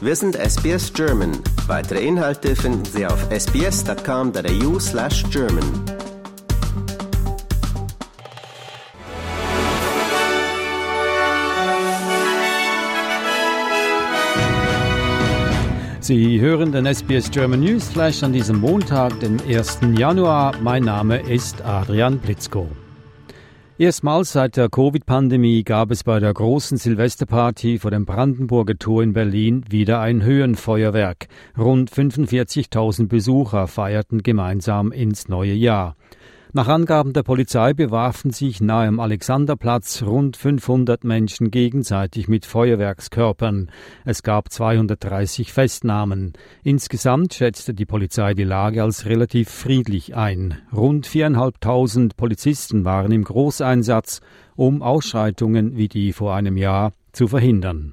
Wir sind SBS German. Weitere Inhalte finden Sie auf sbs.com.au slash German. Sie hören den SBS German News Flash an diesem Montag, den 1. Januar. Mein Name ist Adrian Blitzko. Erstmals seit der Covid-Pandemie gab es bei der großen Silvesterparty vor dem Brandenburger Tor in Berlin wieder ein Höhenfeuerwerk. Rund 45.000 Besucher feierten gemeinsam ins neue Jahr. Nach Angaben der Polizei bewarfen sich nahe am Alexanderplatz rund 500 Menschen gegenseitig mit Feuerwerkskörpern. Es gab 230 Festnahmen. Insgesamt schätzte die Polizei die Lage als relativ friedlich ein. Rund viereinhalbtausend Polizisten waren im Großeinsatz, um Ausschreitungen wie die vor einem Jahr zu verhindern.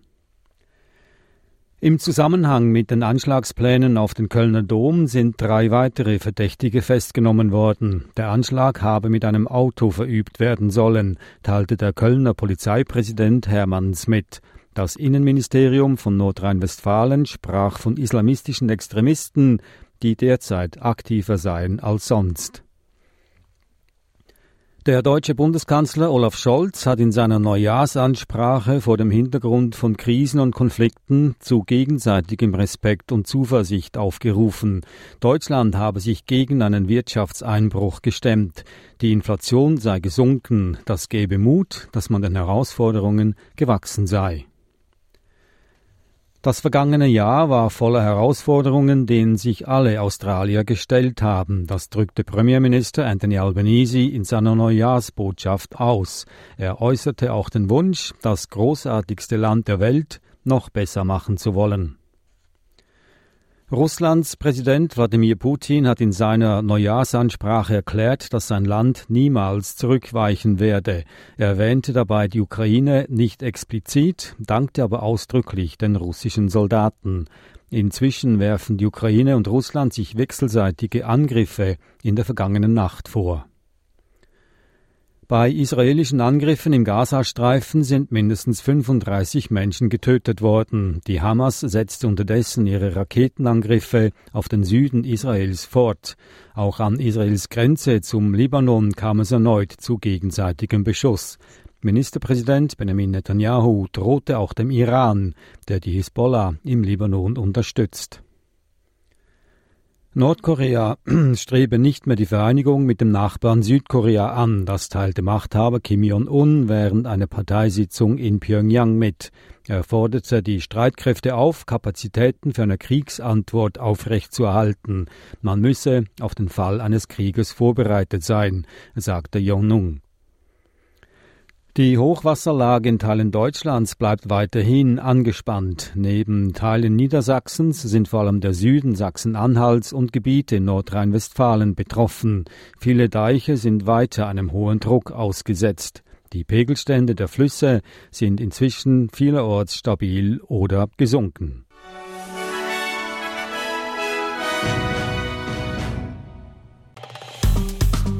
Im Zusammenhang mit den Anschlagsplänen auf den Kölner Dom sind drei weitere Verdächtige festgenommen worden. Der Anschlag habe mit einem Auto verübt werden sollen, teilte der Kölner Polizeipräsident Hermanns mit. Das Innenministerium von Nordrhein-Westfalen sprach von islamistischen Extremisten, die derzeit aktiver seien als sonst. Der deutsche Bundeskanzler Olaf Scholz hat in seiner Neujahrsansprache vor dem Hintergrund von Krisen und Konflikten zu gegenseitigem Respekt und Zuversicht aufgerufen. Deutschland habe sich gegen einen Wirtschaftseinbruch gestemmt. Die Inflation sei gesunken. Das gebe Mut, dass man den Herausforderungen gewachsen sei. Das vergangene Jahr war voller Herausforderungen, denen sich alle Australier gestellt haben. Das drückte Premierminister Anthony Albanese in seiner Neujahrsbotschaft aus. Er äußerte auch den Wunsch, das großartigste Land der Welt noch besser machen zu wollen. Russlands Präsident Wladimir Putin hat in seiner Neujahrsansprache erklärt, dass sein Land niemals zurückweichen werde. Er erwähnte dabei die Ukraine nicht explizit, dankte aber ausdrücklich den russischen Soldaten. Inzwischen werfen die Ukraine und Russland sich wechselseitige Angriffe in der vergangenen Nacht vor. Bei israelischen Angriffen im Gazastreifen sind mindestens 35 Menschen getötet worden. Die Hamas setzte unterdessen ihre Raketenangriffe auf den Süden Israels fort. Auch an Israels Grenze zum Libanon kam es erneut zu gegenseitigem Beschuss. Ministerpräsident Benjamin Netanyahu drohte auch dem Iran, der die Hisbollah im Libanon unterstützt. Nordkorea strebe nicht mehr die Vereinigung mit dem Nachbarn Südkorea an, das teilte Machthaber Kim Jong-un während einer Parteisitzung in Pyongyang mit. Er forderte die Streitkräfte auf, Kapazitäten für eine Kriegsantwort aufrechtzuerhalten. Man müsse auf den Fall eines Krieges vorbereitet sein, sagte Jong-un. Die Hochwasserlage in Teilen Deutschlands bleibt weiterhin angespannt. Neben Teilen Niedersachsens sind vor allem der Süden Sachsen-Anhalts und Gebiete in Nordrhein-Westfalen betroffen. Viele Deiche sind weiter einem hohen Druck ausgesetzt. Die Pegelstände der Flüsse sind inzwischen vielerorts stabil oder gesunken.